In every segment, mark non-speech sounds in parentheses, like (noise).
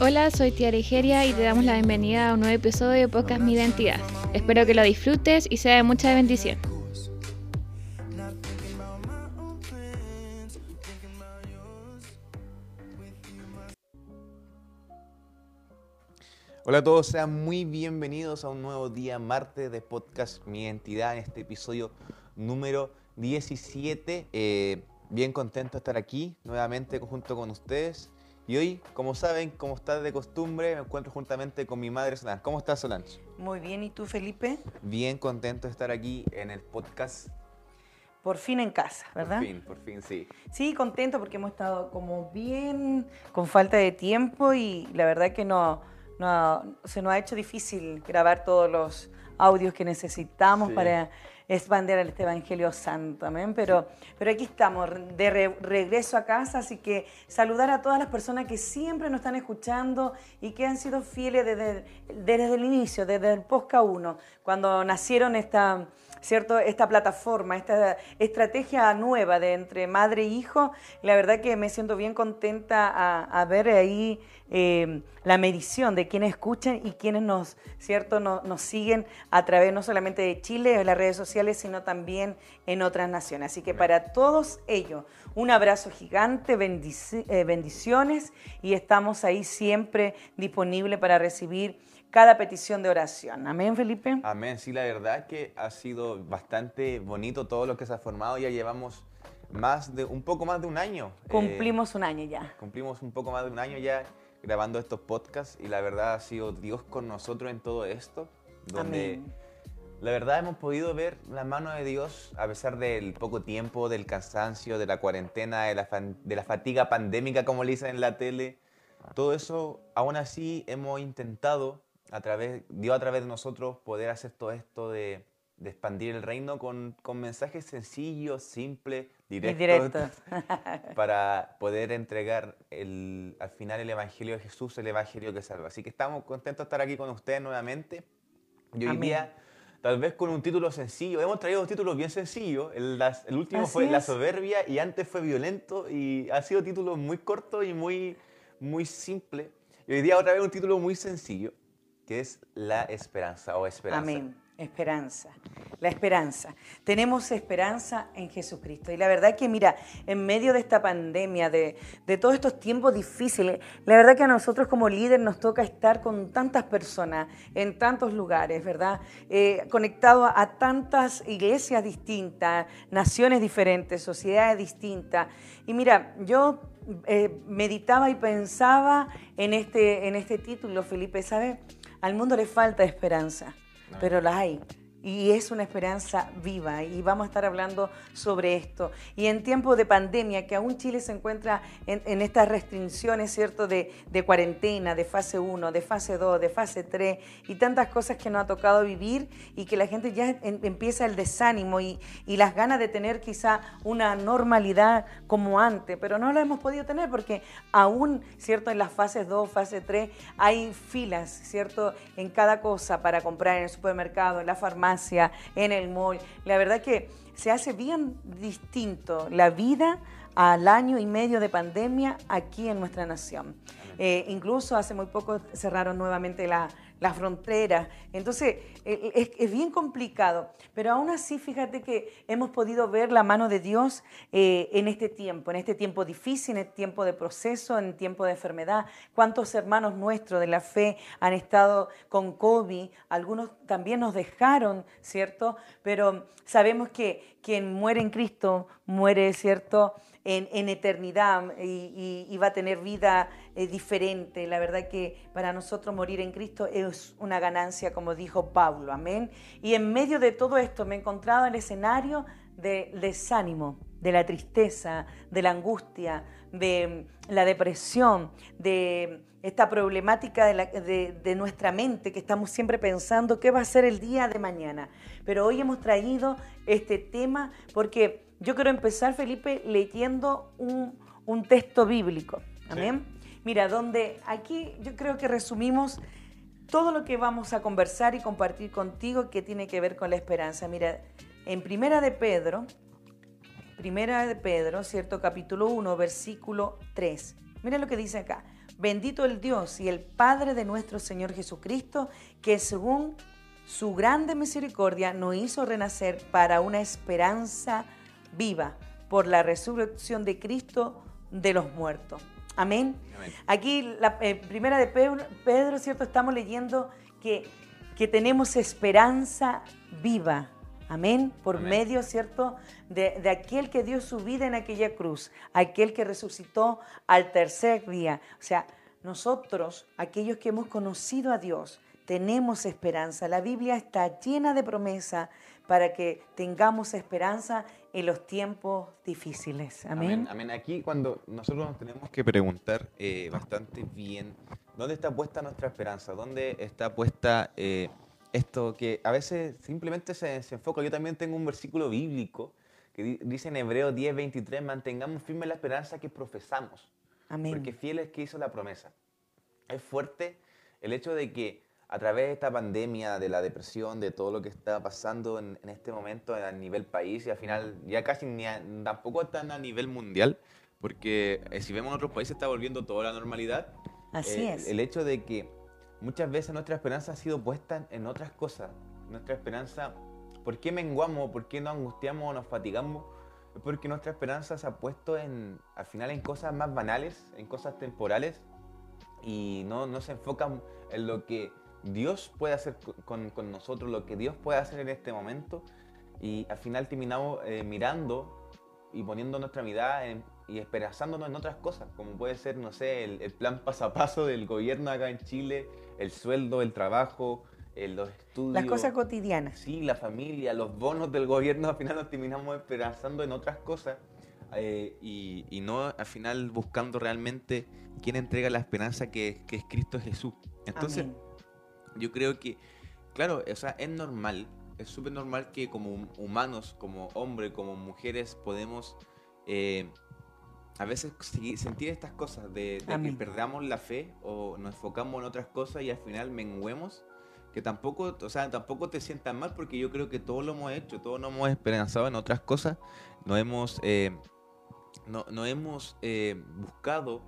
Hola, soy Tia Rigeria y te damos la bienvenida a un nuevo episodio de Podcast Mi Identidad. Espero que lo disfrutes y sea de mucha bendición. Hola a todos, sean muy bienvenidos a un nuevo día martes de Podcast Mi Identidad en este episodio número 17. Eh, bien contento de estar aquí nuevamente junto con ustedes. Y hoy, como saben, como está de costumbre, me encuentro juntamente con mi madre Solange. ¿Cómo estás, Solange? Muy bien, ¿y tú, Felipe? Bien contento de estar aquí en el podcast. Por fin en casa, ¿verdad? Por fin, por fin, sí. Sí, contento porque hemos estado como bien con falta de tiempo y la verdad que no, no se nos ha hecho difícil grabar todos los audios que necesitamos Sí. para expandir este Evangelio Santo, amén. Pero, pero aquí estamos, de re- regreso a casa, así que saludar a todas las personas que siempre nos están escuchando y que han sido fieles desde, desde el inicio, desde el Posca 1, cuando nacieron esta, ¿cierto? esta plataforma, esta estrategia nueva de entre madre e hijo. La verdad que me siento bien contenta a, a ver ahí eh, la medición de quienes escuchan y quienes nos, ¿cierto? Nos, nos siguen a través no solamente de Chile, de las redes sociales, sino también en otras naciones. Así que para todos ellos, un abrazo gigante, bendici- eh, bendiciones y estamos ahí siempre disponibles para recibir cada petición de oración. Amén, Felipe. Amén, sí, la verdad es que ha sido bastante bonito todo lo que se ha formado. Ya llevamos más de, un poco más de un año. eh, Cumplimos un año ya. Cumplimos un poco más de un año ya grabando estos podcasts y la verdad ha sido Dios con nosotros en todo esto, donde Amén. la verdad hemos podido ver la mano de Dios a pesar del poco tiempo, del cansancio, de la cuarentena, de la, de la fatiga pandémica como le dicen en la tele. Todo eso, aún así hemos intentado, a través, Dios a través de nosotros, poder hacer todo esto de, de expandir el reino con, con mensajes sencillos, simples, directos directo. (laughs) para poder entregar el, al final el Evangelio de Jesús, el Evangelio que salva. Así que estamos contentos de estar aquí con ustedes nuevamente. Y hoy Amén. día, tal vez con un título sencillo, hemos traído dos títulos bien sencillos. El, las- el último Así fue La es. soberbia y antes fue violento y ha sido títulos muy cortos y muy, muy simples. Y hoy día otra vez un título muy sencillo, que es La esperanza o esperanza. Amén. Esperanza. La esperanza. Tenemos esperanza en Jesucristo. Y la verdad que, mira, en medio de esta pandemia, de, de todos estos tiempos difíciles, la verdad que a nosotros como líder nos toca estar con tantas personas en tantos lugares, ¿verdad? Eh, conectado a, tantas iglesias distintas, naciones diferentes, sociedades distintas. Y mira, yo eh, meditaba y pensaba en este, en este título, Felipe, ¿sabes? Al mundo le falta esperanza pero la hay. Y es una esperanza viva y vamos a estar hablando sobre esto. Y en tiempos de pandemia, que aún Chile se encuentra en, en estas restricciones, ¿cierto? De, de cuarentena, de fase 1, de fase 2, de fase 3 y tantas cosas que nos ha tocado vivir y que la gente ya en- empieza el desánimo y, y las ganas de tener quizá una normalidad como antes, pero no la hemos podido tener porque aún, ¿cierto? En las fases 2, fase 3 hay filas, ¿cierto? En cada cosa para comprar en el supermercado, en la farmacia, en el mall. La verdad que se hace bien distinto la vida al año y medio de pandemia aquí en nuestra nación. Eh, incluso hace muy poco cerraron nuevamente la, las fronteras. Entonces, eh, es, es bien complicado. Pero aún así, fíjate que hemos podido ver la mano de Dios eh, en este tiempo, en este tiempo difícil, en este tiempo de proceso, en tiempo de enfermedad. ¿Cuántos hermanos nuestros de la fe han estado con COVID? Algunos también nos dejaron, ¿cierto? Pero sabemos que quien muere en Cristo muere, ¿cierto? En, eternidad y, y- y va a tener vida eh, diferente. La verdad que para nosotros morir en Cristo es una ganancia, como dijo Pablo, amén. Y en medio de todo esto me he encontrado en el escenario del desánimo, de la tristeza, de la angustia, de la depresión, de esta problemática de, la- de- de nuestra mente, que estamos siempre pensando qué va a ser el día de mañana. Pero hoy hemos traído este tema porque yo quiero empezar, Felipe, leyendo un, un texto bíblico. Amén. Mira, donde aquí yo creo que resumimos todo lo que vamos a conversar y compartir contigo que tiene que ver con la esperanza. Mira, en Primera de Pedro, Primera de Pedro, ¿cierto? Capítulo 1, versículo 3. Mira lo que dice acá. Bendito el Dios y el Padre de nuestro Señor Jesucristo, que según su grande misericordia nos hizo renacer para una esperanza viva por la resurrección de Cristo de los muertos. Amén. Aquí, la eh, primera de Pedro, ¿cierto? Estamos leyendo que, que tenemos esperanza viva. Amén. Por medio, ¿cierto? De, de, aquel que dio su vida en aquella cruz, aquel que resucitó al tercer día. O sea, nosotros, aquellos que hemos conocido a Dios, tenemos esperanza. La Biblia está llena de promesa para que tengamos esperanza en los tiempos difíciles. Amén. Amén. Aquí cuando nosotros nos tenemos que preguntar eh, bastante bien, ¿dónde está puesta nuestra esperanza? ¿Dónde está puesta eh, esto que a veces simplemente se, se, enfoca? Yo también tengo un versículo bíblico que dice en Hebreo 10, 23, mantengamos firme la esperanza que profesamos. Amén. Porque fiel es que hizo la promesa. Es fuerte el hecho de que a través de esta pandemia, de la depresión, de todo lo que está pasando en, este momento a nivel país y al final ya casi ni tampoco están a nivel mundial, porque eh, si vemos en otros países está volviendo toda la normalidad. Así eh, es. El hecho de que muchas veces nuestra esperanza ha sido puesta en otras cosas. Nuestra esperanza, ¿por qué menguamos? ¿Por qué nos angustiamos o nos fatigamos? Es porque nuestra esperanza se ha puesto en, al final en cosas más banales, en cosas temporales y no, no se enfocan en lo que Dios puede hacer con, nosotros, lo que Dios puede hacer en este momento. Y al final terminamos eh, mirando y poniendo nuestra mirada y esperanzándonos en otras cosas, como puede ser, no sé, el, plan paso a paso del gobierno acá en Chile, el sueldo, el trabajo, eh, los estudios. Las cosas cotidianas. Sí, la familia, los bonos del gobierno, al final nos terminamos esperanzando en otras cosas eh, y, no al final buscando realmente quién entrega la esperanza que, que es Cristo Jesús. Entonces, yo creo que, claro, o sea, es normal, es súper normal que como humanos, como hombres, como mujeres, podemos eh, a veces sentir estas cosas, de, que perdamos la fe o nos enfocamos en otras cosas y al final menguemos que tampoco, o sea, tampoco te sientas mal porque yo creo que todos lo hemos hecho, todos nos hemos esperanzado en otras cosas, no hemos, eh, no, hemos eh, buscado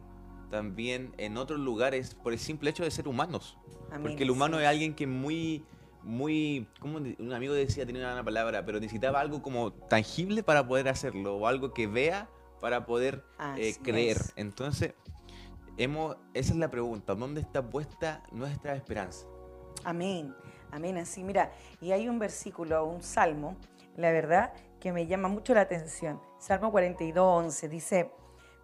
también en otros lugares por el simple hecho de ser humanos. Porque el humano es alguien que muy, muy, como un amigo decía, tenía una palabra, pero necesitaba algo como tangible para poder hacerlo, o algo que vea para poder eh, creer. Entonces, hemos, esa es la pregunta, ¿dónde está puesta nuestra esperanza? Amén, amén, así, mira, y hay un versículo, un salmo, la verdad, que me llama mucho la atención. Salmo 42, 11, dice,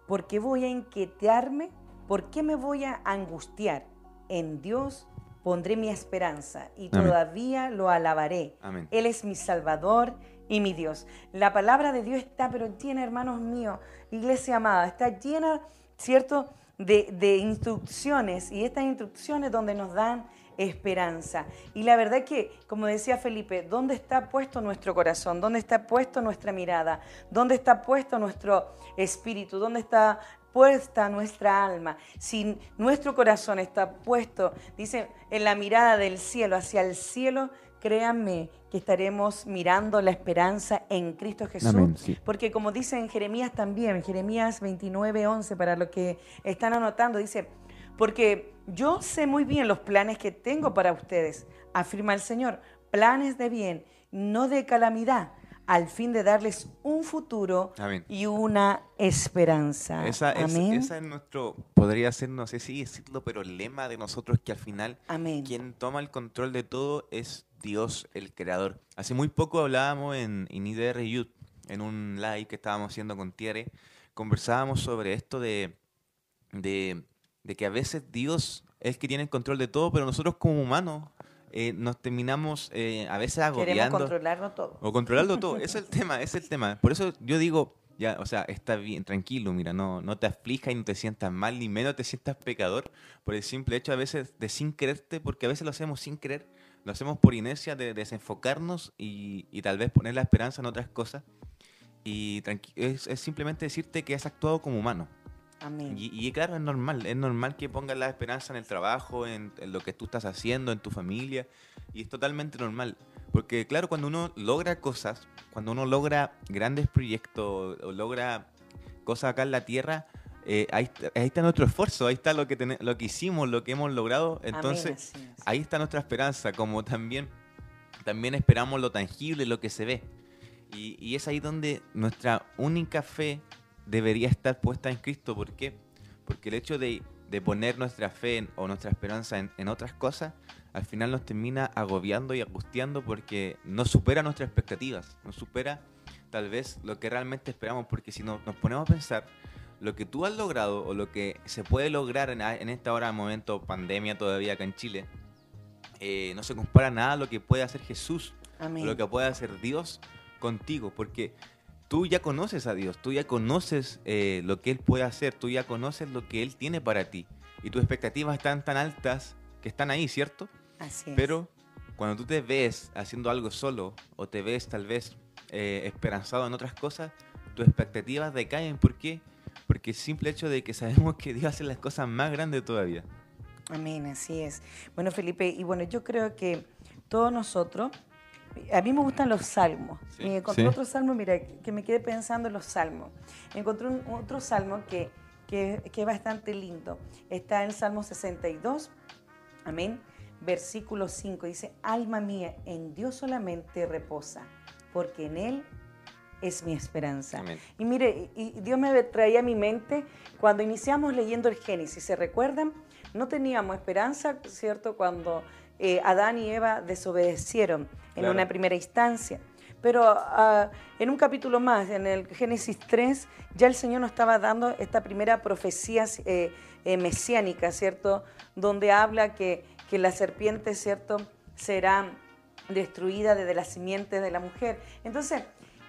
¿por qué voy a inquietarme? ¿Por qué me voy a angustiar? En Dios pondré mi esperanza y todavía lo alabaré. Él es mi Salvador y mi Dios. La palabra de Dios está, pero llena, hermanos míos, iglesia amada, está llena, ¿cierto?, de, de instrucciones y estas instrucciones donde nos dan esperanza. Y la verdad que, como decía Felipe, ¿dónde está puesto nuestro corazón? ¿Dónde está puesto nuestra mirada? ¿Dónde está puesto nuestro espíritu? ¿Dónde está puesta nuestra alma, si nuestro corazón está puesto, dice, en la mirada del cielo, hacia el cielo, créanme que estaremos mirando la esperanza en Cristo Jesús. Porque como dice en Jeremías también, Jeremías 29, 11, para los que están anotando, dice, porque yo sé muy bien los planes que tengo para ustedes, afirma el Señor, planes de bien, no de calamidad al fin de darles un futuro y una esperanza. Esa, Es, nuestro, podría ser, no sé si decirlo, pero el lema de nosotros que al final quien toma el control de todo es Dios, el creador. Hace muy poco hablábamos en, IDR Youth, en un live que estábamos haciendo con Thierry, conversábamos sobre esto de, de, de que a veces Dios es el que tiene el control de todo, pero nosotros como humanos eh, nos terminamos eh, a veces agobiando. Queremos controlarlo todo. O controlarlo todo. (laughs) es el tema, es el tema. Por eso yo digo, ya, o sea, está bien, tranquilo, mira, no, no te aflijas y no te sientas mal, ni menos te sientas pecador por el simple hecho a veces de sin creerte, porque a veces lo hacemos sin creer, lo hacemos por inercia de, desenfocarnos y, y, tal vez poner la esperanza en otras cosas. Y es, es simplemente decirte que has actuado como humano. Y, claro, es normal, es normal que pongas la esperanza en el trabajo, en, lo que tú estás haciendo, en tu familia, y es totalmente normal. Porque claro, cuando uno logra cosas, cuando uno logra grandes proyectos o logra cosas acá en la tierra, eh, ahí, está nuestro esfuerzo, ahí está lo que, lo que hicimos, lo que hemos logrado. Entonces, ahí está nuestra esperanza, como también, también esperamos lo tangible, lo que se ve. Y, es ahí donde nuestra única fe debería estar puesta en Cristo. ¿Por qué? Porque el hecho de, poner nuestra fe o nuestra esperanza en, otras cosas, al final nos termina agobiando y angustiando porque no supera nuestras expectativas, no supera tal vez lo que realmente esperamos, porque si nos ponemos a pensar, lo que tú has logrado o lo que se puede lograr en, esta hora, momento pandemia todavía acá en Chile, eh, no se compara nada a lo que puede hacer Jesús, lo que puede hacer Dios contigo, porque tú ya conoces a Dios, tú ya conoces eh, lo que Él puede hacer, tú ya conoces lo que Él tiene para ti, y tus expectativas están tan altas que están ahí, ¿cierto? Así es. Pero cuando tú te ves haciendo algo solo o te ves tal vez eh, esperanzado en otras cosas, tus expectativas decaen. ¿Por qué? Porque el simple hecho de que sabemos que Dios hace las cosas más grandes todavía. Amén, así es. Bueno, Felipe, y bueno, yo creo que todos nosotros, a mí me gustan los salmos. encontré otro salmo, mira, que me quedé pensando en los salmos. Encontré un, otro salmo que, que, que es bastante lindo. Está en el Salmo 62, amén, versículo 5. Dice, alma mía, en Dios solamente reposa, porque en Él es mi esperanza. Y mire, y Dios me traía a mi mente cuando iniciamos leyendo el Génesis, ¿se recuerdan? No teníamos esperanza, ¿cierto? Cuando eh, Adán y Eva desobedecieron en una primera instancia. Pero ah, en un capítulo más, en el Génesis 3, ya el Señor nos estaba dando esta primera profecía eh, eh, mesiánica, ¿cierto? Donde habla que, que la serpiente, ¿cierto? Será destruida desde la simiente de la mujer. Entonces,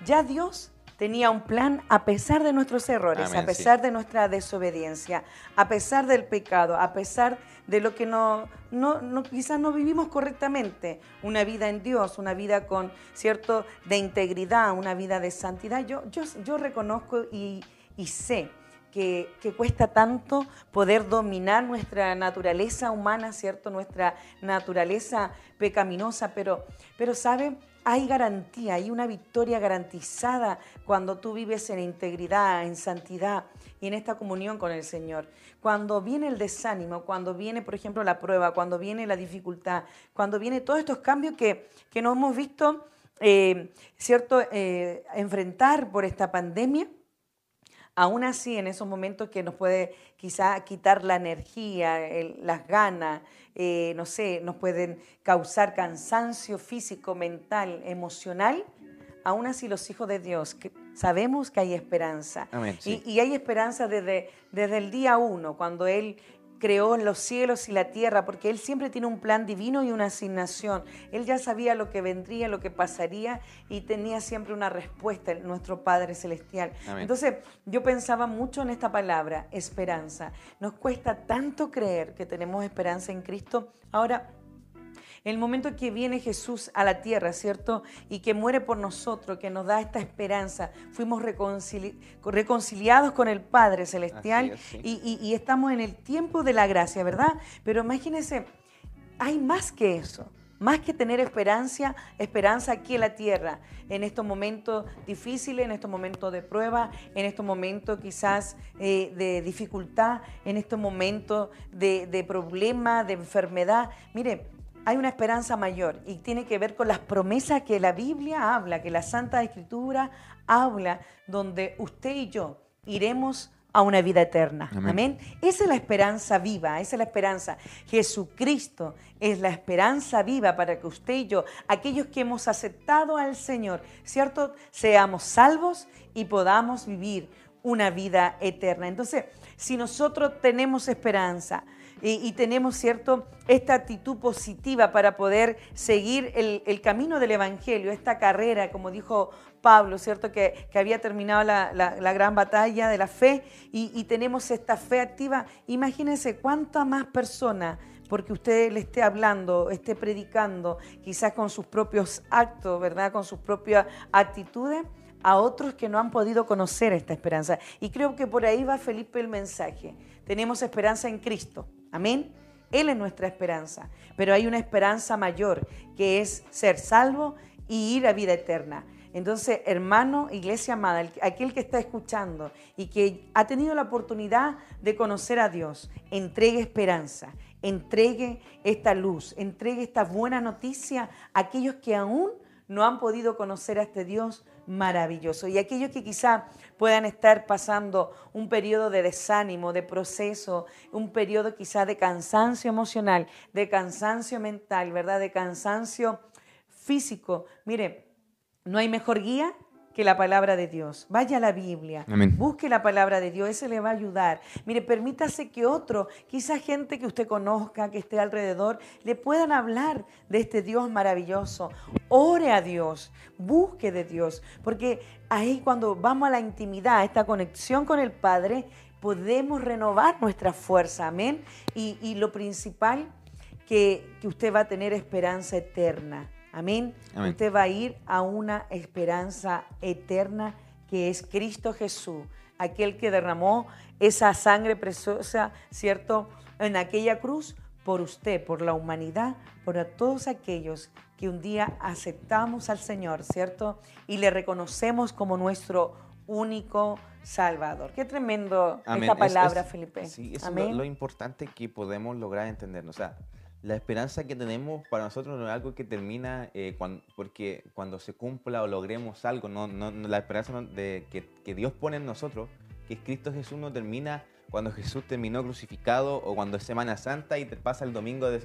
ya Dios tenía un plan a pesar de nuestros errores, a pesar de nuestra desobediencia, a pesar del pecado, a pesar de lo que no, no, quizás no vivimos correctamente, una vida en Dios, una vida con cierto de integridad, una vida de santidad. Yo, yo, yo reconozco y, y sé que, que, cuesta tanto poder dominar nuestra naturaleza humana, ¿cierto? Nuestra naturaleza pecaminosa, pero, pero ¿sabe? Hay garantía, hay una victoria garantizada cuando tú vives en integridad, en santidad y en esta comunión con el Señor. Cuando viene el desánimo, cuando viene, por ejemplo, la prueba, cuando viene la dificultad, cuando viene todos estos cambios que, que nos hemos visto, eh, ¿cierto?, eh, enfrentar por esta pandemia, aún así en esos momentos que nos puede quizá quitar la energía, las ganas, eh, no sé, nos pueden causar cansancio físico, mental, emocional, aún así los hijos de Dios sabemos que hay esperanza. y, y, hay esperanza desde, desde el día uno, cuando Él creó los cielos y la tierra, porque Él siempre tiene un plan divino y una asignación. Él ya sabía lo que vendría, lo que pasaría y tenía siempre una respuesta, nuestro Padre Celestial. Entonces, yo pensaba mucho en esta palabra, esperanza. Nos cuesta tanto creer que tenemos esperanza en Cristo. Ahora, el momento que viene Jesús a la tierra, ¿cierto? Y que muere por nosotros, que nos da esta esperanza. Fuimos reconciliados con el Padre Celestial y, estamos en el tiempo de la gracia, ¿verdad? Pero imagínense, hay más que eso más que tener esperanza, esperanza aquí en la tierra, en estos momentos difíciles, en estos momentos de prueba, en estos momentos quizás eh, de dificultad, en estos momentos de, de problema, de enfermedad. Mire, hay una esperanza mayor y tiene que ver con las promesas que la Biblia habla, que la Santa Escritura habla, donde usted y yo iremos a una vida eterna. Amén. Esa es la esperanza viva, esa es la esperanza. Jesucristo es la esperanza viva para que usted y yo, aquellos que hemos aceptado al Señor, ¿cierto? Seamos salvos y podamos vivir una vida eterna. Entonces, si nosotros tenemos esperanza, y, tenemos, ¿cierto?, esta actitud positiva para poder seguir el, camino del Evangelio, esta carrera, como dijo Pablo, ¿cierto?, que, había terminado la, gran batalla de la fe y, tenemos esta fe activa. Imagínense cuántas más personas porque usted le esté hablando, esté predicando, quizás con sus propios actos, ¿verdad? Con sus propias actitudes, a otros que no han podido conocer esta esperanza. Y creo que por ahí va Felipe el mensaje. Tenemos esperanza en Cristo. Amén. Él es nuestra esperanza, pero hay una esperanza mayor que es ser salvo y ir a vida eterna. Entonces, hermano, iglesia amada, aquel que está escuchando y que ha tenido la oportunidad de conocer a Dios, entregue esperanza, entregue esta luz, entregue esta buena noticia a aquellos que aún no han podido conocer a este Dios maravilloso. Y aquellos que quizá puedan estar pasando un periodo de desánimo, de proceso, un periodo quizá de cansancio emocional, de cansancio mental, ¿verdad? De cansancio físico. Mire, no hay mejor guía que la palabra de Dios. Vaya a la Biblia, busque la palabra de Dios, ese le va a ayudar. Mire, permítase que otro, quizá gente que usted conozca, que esté alrededor, le puedan hablar de este Dios maravilloso. Ore a Dios, busque de Dios, porque ahí cuando vamos a la intimidad, a esta conexión con el Padre, podemos renovar nuestra fuerza, amén. Y, lo principal, que, que usted va a tener esperanza eterna Amén. Usted va a ir a una esperanza eterna que es Cristo Jesús, aquel que derramó esa sangre preciosa, ¿cierto? En aquella cruz por usted, por la humanidad, por todos aquellos que un día aceptamos al Señor, ¿cierto? Y le reconocemos como nuestro único Salvador. Qué tremendo esta palabra, Felipe. Sí, eso es lo, importante que podemos lograr entender. O sea, la esperanza que tenemos para nosotros no es algo que termina eh, cuando, porque cuando se cumpla o logremos algo, no, no, la esperanza de, que, que, Dios pone en nosotros, que es Cristo Jesús, no termina cuando Jesús terminó crucificado o cuando es Semana Santa y te pasa el domingo de,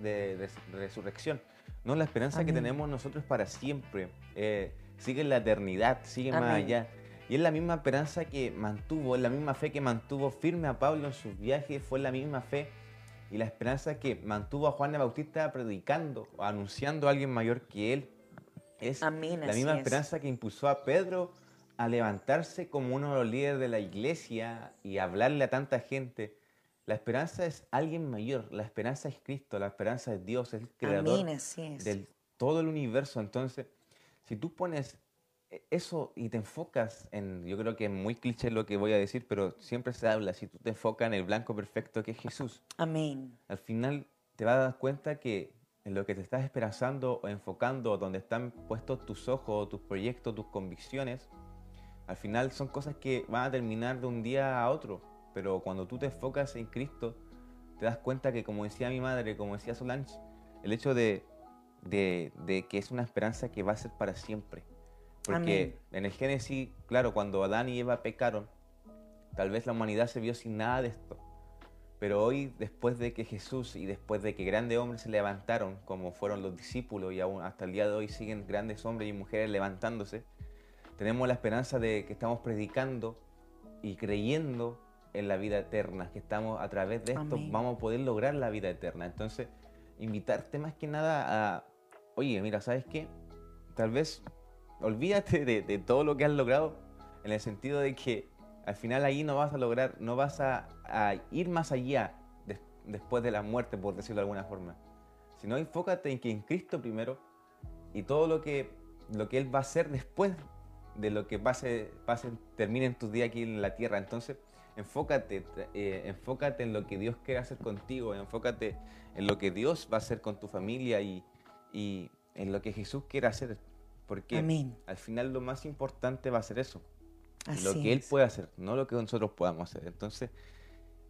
de, resurrección. No, la esperanza que tenemos nosotros para siempre. Eh, sigue en la eternidad, sigue más allá. Y es la misma esperanza que mantuvo, es la misma fe que mantuvo firme a Pablo en sus viajes, fue la misma fe y la esperanza que mantuvo a Juan de Bautista predicando o anunciando a alguien mayor que él. Es la misma esperanza que impulsó a Pedro a levantarse como uno de los líderes de la iglesia y hablarle a tanta gente. La esperanza es alguien mayor, la esperanza es Cristo, la esperanza es Dios, es el creador de todo el universo. Entonces, si tú pones eso y te enfocas en, yo creo que es muy cliché lo que voy a decir, pero siempre se habla, si tú te enfocas en el blanco perfecto que es Jesús. Amén. Al final te vas a dar cuenta que en lo que te estás esperanzando o enfocando, donde están puestos tus ojos, tus proyectos, tus convicciones, al final son cosas que van a terminar de un día a otro. Pero cuando tú te enfocas en Cristo, te das cuenta que, como decía mi madre, como decía Solange, el hecho de, de, de que es una esperanza que va a ser para siempre porque en el Génesis, claro, cuando Adán y Eva pecaron, tal vez la humanidad se vio sin nada de esto. Pero hoy, después de que Jesús y después de que grandes hombres se levantaron, como fueron los discípulos y aún hasta el día de hoy siguen grandes hombres y mujeres levantándose, tenemos la esperanza de que estamos predicando y creyendo en la vida eterna, que estamos a través de esto vamos a poder lograr la vida eterna. Entonces, invitarte más que nada a, oye, mira, ¿sabes qué? Tal vez olvídate de, todo lo que has logrado en el sentido de que al final ahí no vas a lograr, no vas a, ir más allá después de la muerte, por decirlo de alguna forma. Sino enfócate en que en Cristo primero y todo lo que, lo que Él va a hacer después de lo que pase, pase termine en tus días aquí en la tierra. Entonces, enfócate, eh, enfócate en lo que Dios quiere hacer contigo, enfócate en lo que Dios va a hacer con tu familia y, y en lo que Jesús quiere hacer porque al final lo más importante va a ser eso. lo que Él puede hacer, no lo que nosotros podamos hacer. Entonces,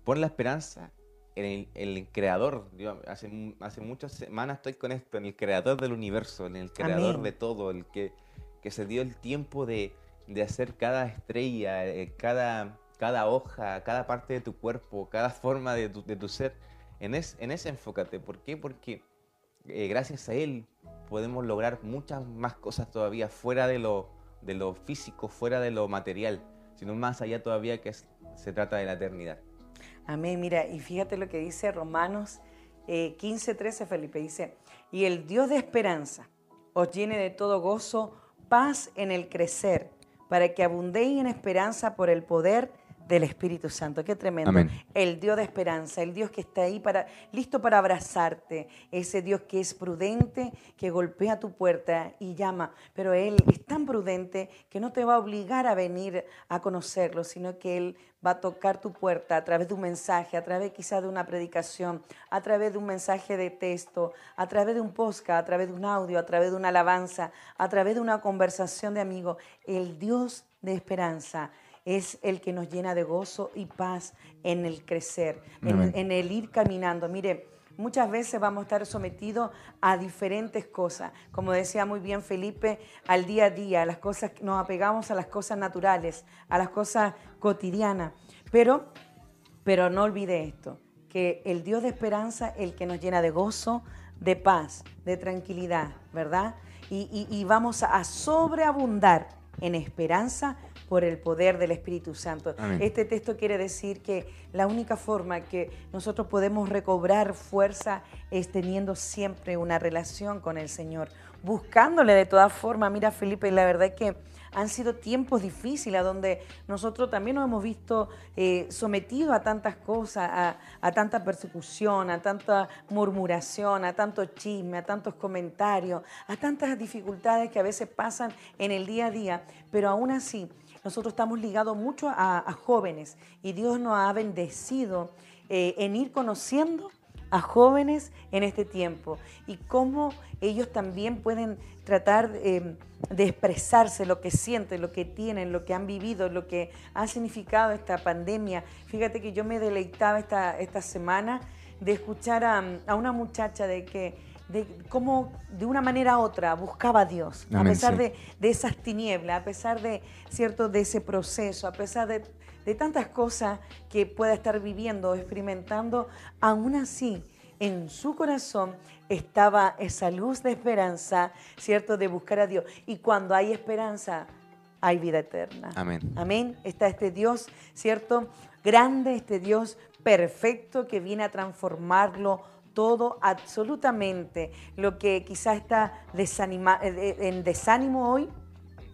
pon la esperanza en el, creador. hace, hace muchas semanas estoy con esto, en el creador del universo, en el creador de todo, el que, que se dio el tiempo de, hacer cada estrella, eh, cada, cada hoja, cada parte de tu cuerpo, cada forma de tu, de tu ser. En, en ese enfócate. ¿Por qué? Porque eh, gracias a Él podemos lograr muchas más cosas todavía fuera de lo, de lo físico, fuera de lo material, sino más allá todavía que se trata de la eternidad. Amén, mira, y fíjate lo que dice Romanos eh, 15, 13, Felipe, dice, y el Dios de esperanza os llene de todo gozo, paz en el crecer, para que abundéis en esperanza por el poder del Espíritu Santo. Qué tremendo. Amén. El Dios de esperanza, el Dios que está ahí para listo para abrazarte, ese Dios que es prudente, que golpea tu puerta y llama, pero él es tan prudente que no te va a obligar a venir a conocerlo, sino que él va a tocar tu puerta a través de un mensaje, a través quizás de una predicación, a través de un mensaje de texto, a través de un podcast, a través de un audio, a través de una alabanza, a través de una conversación de amigos. El Dios de esperanza es el que nos llena de gozo y paz en el crecer, en, el ir caminando. Mire, muchas veces vamos a estar sometidos a diferentes cosas. Como decía muy bien Felipe, al día a día, las cosas, nos apegamos a las cosas naturales, a las cosas cotidianas. Pero, pero no olvide esto, que el Dios de esperanza, el que nos llena de gozo, de paz, de tranquilidad, ¿verdad? Y, y vamos a sobreabundar en esperanza por el poder del Espíritu Santo. Este texto quiere decir que la única forma que nosotros podemos recobrar fuerza es teniendo siempre una relación con el Señor, buscándole de todas formas. Mira, Felipe, la verdad es que han sido tiempos difíciles donde nosotros también nos hemos visto eh, sometidos a tantas cosas, a, a, tanta persecución, a tanta murmuración, a tanto chisme, a tantos comentarios, a tantas dificultades que a veces pasan en el día a día, pero aún así nosotros estamos ligados mucho a, jóvenes y Dios nos ha bendecido eh, en ir conociendo a jóvenes en este tiempo y cómo ellos también pueden tratar em, de expresarse lo que sienten, lo que tienen, lo que han vivido, lo que ha significado esta pandemia. Fíjate que yo me deleitaba esta, esta semana de escuchar a, a una muchacha de que de cómo de una manera u otra buscaba a Dios, a pesar de, esas tinieblas, a pesar de, ¿cierto? de ese proceso, a pesar de, tantas cosas que pueda estar viviendo, experimentando, aún así en su corazón estaba esa luz de esperanza, ¿cierto? De buscar a Dios. Y cuando hay esperanza, hay vida eterna. Amén. Amén. Está este Dios, ¿cierto? Grande, este Dios perfecto que viene a transformarlo todo, absolutamente. Lo que quizás está eh, en desánimo hoy,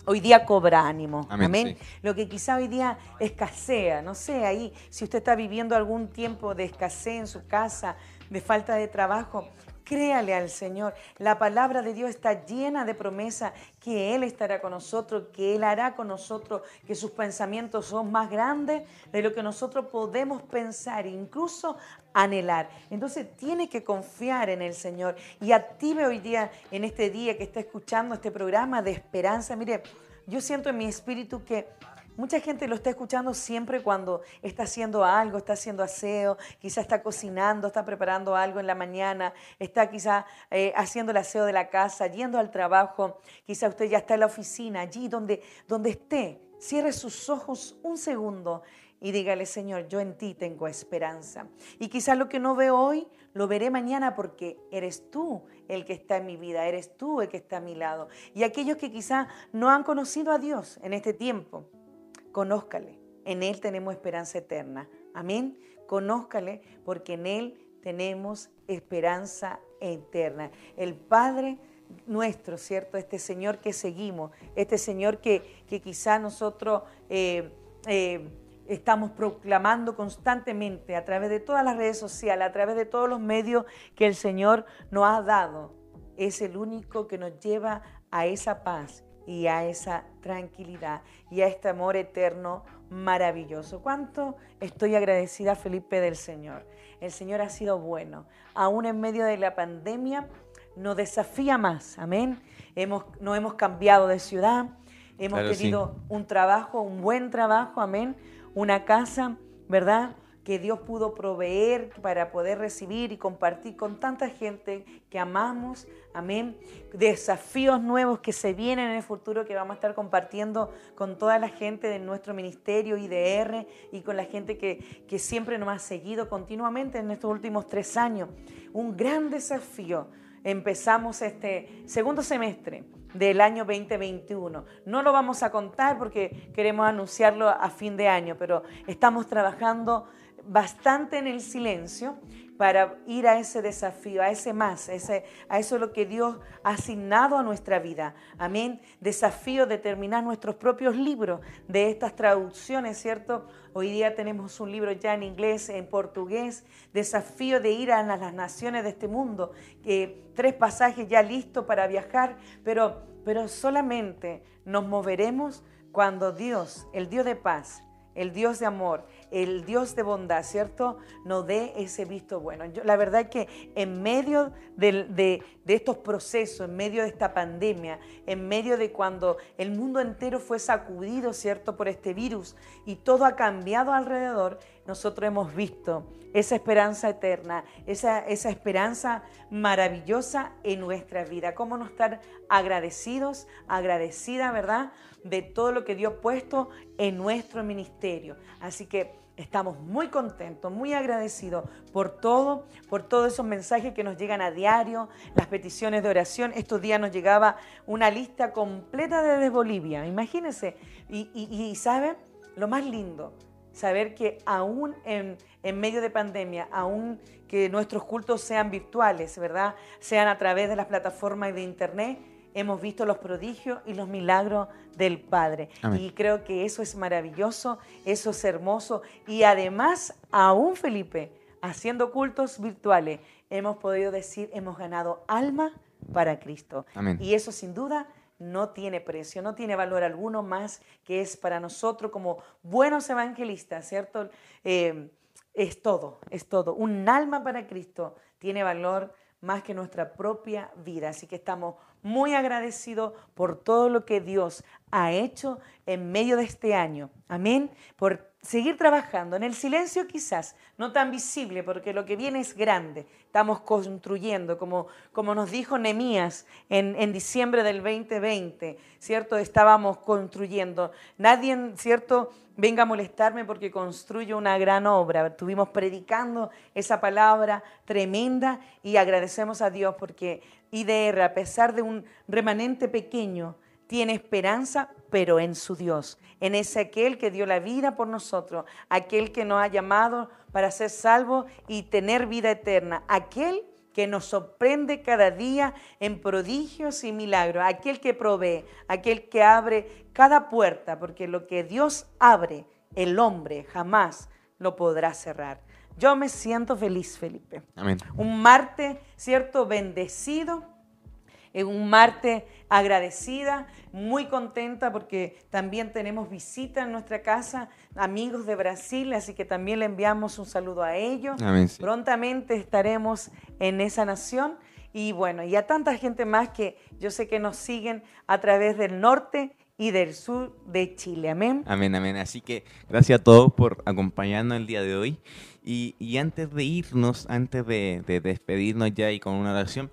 hoy día cobra ánimo. Amén. Lo que quizá hoy día escasea, no sé, ahí, si usted está viviendo algún tiempo de escasez en su casa, de falta de trabajo, Créale al Señor. La palabra de Dios está llena de promesa que Él estará con nosotros, que Él hará con nosotros, que sus pensamientos son más grandes de lo que nosotros podemos pensar, incluso anhelar. Entonces tiene que confiar en el Señor y active hoy día, en este día que está escuchando este programa de esperanza. Mire, yo siento en mi espíritu que Mucha gente lo está escuchando siempre cuando está haciendo algo, está haciendo aseo, quizá está cocinando, está preparando algo en la mañana, está quizá eh, haciendo el aseo de la casa, yendo al trabajo, quizá usted ya está en la oficina, allí donde, donde esté. Cierre sus ojos un segundo y dígale, Señor, yo en ti tengo esperanza. Y quizás lo que no veo hoy, lo veré mañana porque eres tú el que está en mi vida, eres tú el que está a mi lado. Y aquellos que quizás no han conocido a Dios en este tiempo, conózcale. En Él tenemos esperanza eterna. Amén. Conózcale porque en Él tenemos esperanza eterna. El Padre nuestro, ¿cierto? Este Señor que seguimos, este Señor que, que quizá nosotros eh, eh, estamos proclamando constantemente a través de todas las redes sociales, a través de todos los medios que el Señor nos ha dado, es el único que nos lleva a esa paz y a esa tranquilidad y a este amor eterno maravilloso. ¿Cuánto estoy agradecida, Felipe, del Señor? El Señor ha sido bueno. Aún en medio de la pandemia nos desafía más. Amén. Hemos, no hemos cambiado de ciudad. Hemos tenido un trabajo, un buen trabajo. Amén. Una casa, ¿verdad? Que Dios pudo proveer para poder recibir y compartir con tanta gente que amamos. Amén. Desafíos nuevos que se vienen en el futuro que vamos a estar compartiendo con toda la gente de nuestro ministerio IDR y con la gente que, que siempre nos ha seguido continuamente en estos últimos tres años. Un gran desafío. Empezamos este segundo semestre del año 2021. No lo vamos a contar porque queremos anunciarlo a fin de año, pero estamos trabajando bastante en el silencio para ir a ese desafío, a ese más, a, ese, a eso lo que Dios ha asignado a nuestra vida. Amén. Desafío de terminar nuestros propios libros de estas traducciones, ¿cierto? Hoy día tenemos un libro ya en inglés, en portugués, desafío de ir a las naciones de este mundo, que tres pasajes ya listos para viajar, pero, pero solamente nos moveremos cuando Dios, el Dios de paz, el Dios de amor, el Dios de bondad, ¿cierto? Nos dé ese visto bueno. Yo, la verdad es que en medio de, de, estos procesos, en medio de esta pandemia, en medio de cuando el mundo entero fue sacudido, ¿cierto?, por este virus y todo ha cambiado alrededor, nosotros hemos visto esa esperanza eterna, esa, esa esperanza maravillosa en nuestra vida. Cómo no estar agradecidos, agradecida, ¿verdad? de todo lo que Dios ha puesto en nuestro ministerio. Así que estamos muy contentos, muy agradecidos por todo, por todos esos mensajes que nos llegan a diario, las peticiones de oración. Estos días nos llegaba una lista completa desde Bolivia, imagínense. Y, y, ¿saben? Lo más lindo, saber que aún en, en, medio de pandemia, aún que nuestros cultos sean virtuales, ¿verdad? Sean a través de las plataformas de internet, hemos visto los prodigios y los milagros del Padre. Y creo que eso es maravilloso, eso es hermoso. Y además, aún Felipe, haciendo cultos virtuales, hemos podido decir, hemos ganado alma para Cristo. Y eso sin duda no tiene precio, no tiene valor alguno más que es para nosotros como buenos evangelistas, ¿cierto? Eh, es todo, es todo. Un alma para Cristo tiene valor más que nuestra propia vida. Así que estamos muy agradecidos por todo lo que Dios ha hecho en medio de este año. Amén. Seguir trabajando en el silencio quizás, no tan visible, porque lo que viene es grande. Estamos construyendo, como, como nos dijo Nemías en, en diciembre del 2020, ¿cierto? Estábamos construyendo. Nadie, ¿cierto? venga a molestarme porque construyo una gran obra. Estuvimos predicando esa palabra tremenda y agradecemos a Dios porque IDR, a pesar de un remanente pequeño, tiene esperanza, pero en su Dios, en ese aquel que dio la vida por nosotros, aquel que nos ha llamado para ser salvos y tener vida eterna, aquel que nos sorprende cada día en prodigios y milagros, aquel que provee, aquel que abre cada puerta, porque lo que Dios abre, el hombre jamás lo podrá cerrar. Yo me siento feliz, Felipe. Amén. Un martes, ¿cierto? Bendecido. Un martes agradecida, muy contenta porque también tenemos visita en nuestra casa, amigos de Brasil, así que también le enviamos un saludo a ellos. Amén, Prontamente estaremos en esa nación y bueno, y a tanta gente más que yo sé que nos siguen a través del norte y del sur de Chile. Amén. Amén, amén. Así que gracias a todos por acompañarnos el día de hoy. Y, antes de irnos, antes de, despedirnos ya y con una oración,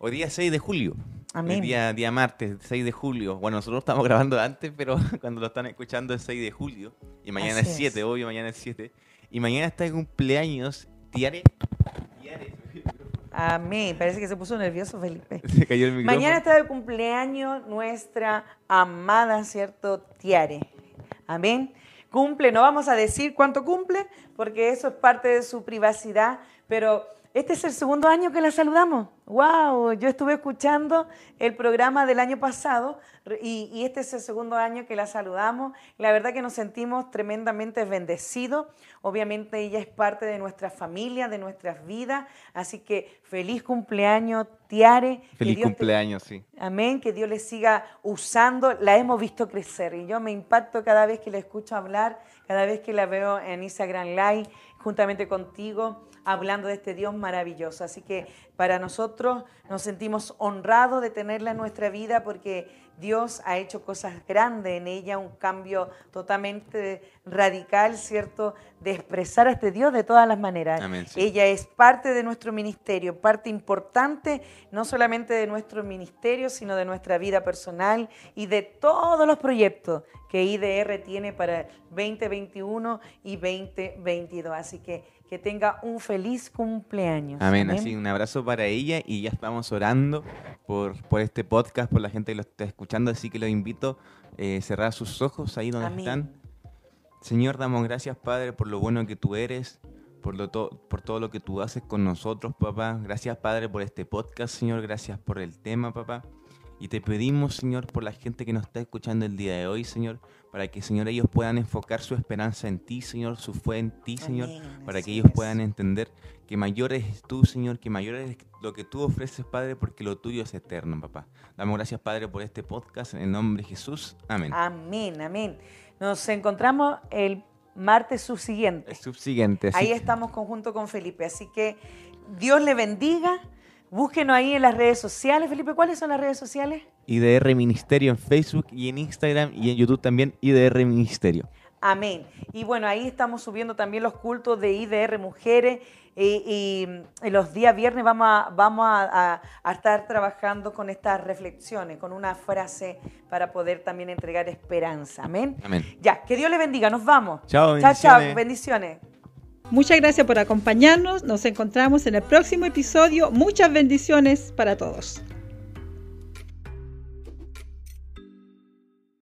hoy día 6 de julio. Amén. día, día martes, 6 de julio. Bueno, nosotros estamos grabando antes, pero (laughs) cuando lo están escuchando es 6 de julio. Y mañana es 7, obvio, mañana es 7. Y mañana está de cumpleaños Tiare. Tiare. Amén. Parece que se puso nervioso Felipe. (laughs) Se cayó el micrófono. Mañana está de cumpleaños nuestra amada, ¿cierto? Tiare. Amén cumple, no vamos a decir cuánto cumple, porque eso es parte de su privacidad, pero este es el segundo año que la saludamos. ¡Wow! Yo estuve escuchando el programa del año pasado y, este es el segundo año que la saludamos. La verdad que nos sentimos tremendamente bendecidos. Obviamente ella es parte de nuestra familia, de nuestras vidas. Así que feliz cumpleaños, Tiare. Feliz cumpleaños, sí. Amén. Que Dios le siga usando. La hemos visto crecer y yo me impacto cada vez que la escucho hablar, cada vez que la veo en Instagram Live juntamente contigo hablando de este Dios maravilloso. Así que para nosotros nos sentimos honrados de tenerla en nuestra vida porque Dios ha hecho cosas grandes en ella, un cambio totalmente radical, ¿cierto? De expresar a este Dios de todas las maneras. Ella es parte de nuestro ministerio, parte importante no solamente de nuestro ministerio, sino de nuestra vida personal y de todos los proyectos que IDR tiene para 2021 y 2022. Así que que tenga un feliz cumpleaños. Amén. Así un abrazo para ella y ya estamos orando por, por este podcast, por la gente que lo está escuchando, así que los invito a eh, cerrar sus ojos ahí donde están. Señor, damos gracias, Padre, por lo bueno que tú eres, por, lo por todo lo que tú haces con nosotros, papá. Gracias, Padre, por este podcast, Señor. Gracias por el tema, papá. Y te pedimos, Señor, por la gente que nos está escuchando el día de hoy, Señor, para que, Señor, ellos puedan enfocar su esperanza en ti, Señor, su fe en ti, Señor, para que ellos puedan entender que mayor es tú, Señor, que mayor es lo que tú ofreces, Padre, porque lo tuyo es eterno, papá. Damos gracias, Padre, por este podcast, en el nombre de Jesús. Amén. Amén, amén. Nos encontramos el martes subsiguiente. El subsiguiente. Ahí estamos conjunto con Felipe, así que Dios le bendiga. Búsquenos ahí en las redes sociales. Felipe, ¿cuáles son las redes sociales? IDR Ministerio en Facebook y en Instagram y en YouTube también IDR Ministerio. Amén. Y bueno, ahí estamos subiendo también los cultos de IDR Mujeres y, los días viernes vamos, a, vamos a, estar trabajando con estas reflexiones, con una frase para poder también entregar esperanza. Amén. Amén. Ya, que Dios le bendiga. Nos vamos. Chao, bendiciones. Chao, chao. Bendiciones. Muchas gracias por acompañarnos. Nos encontramos en el próximo episodio. Muchas bendiciones para todos.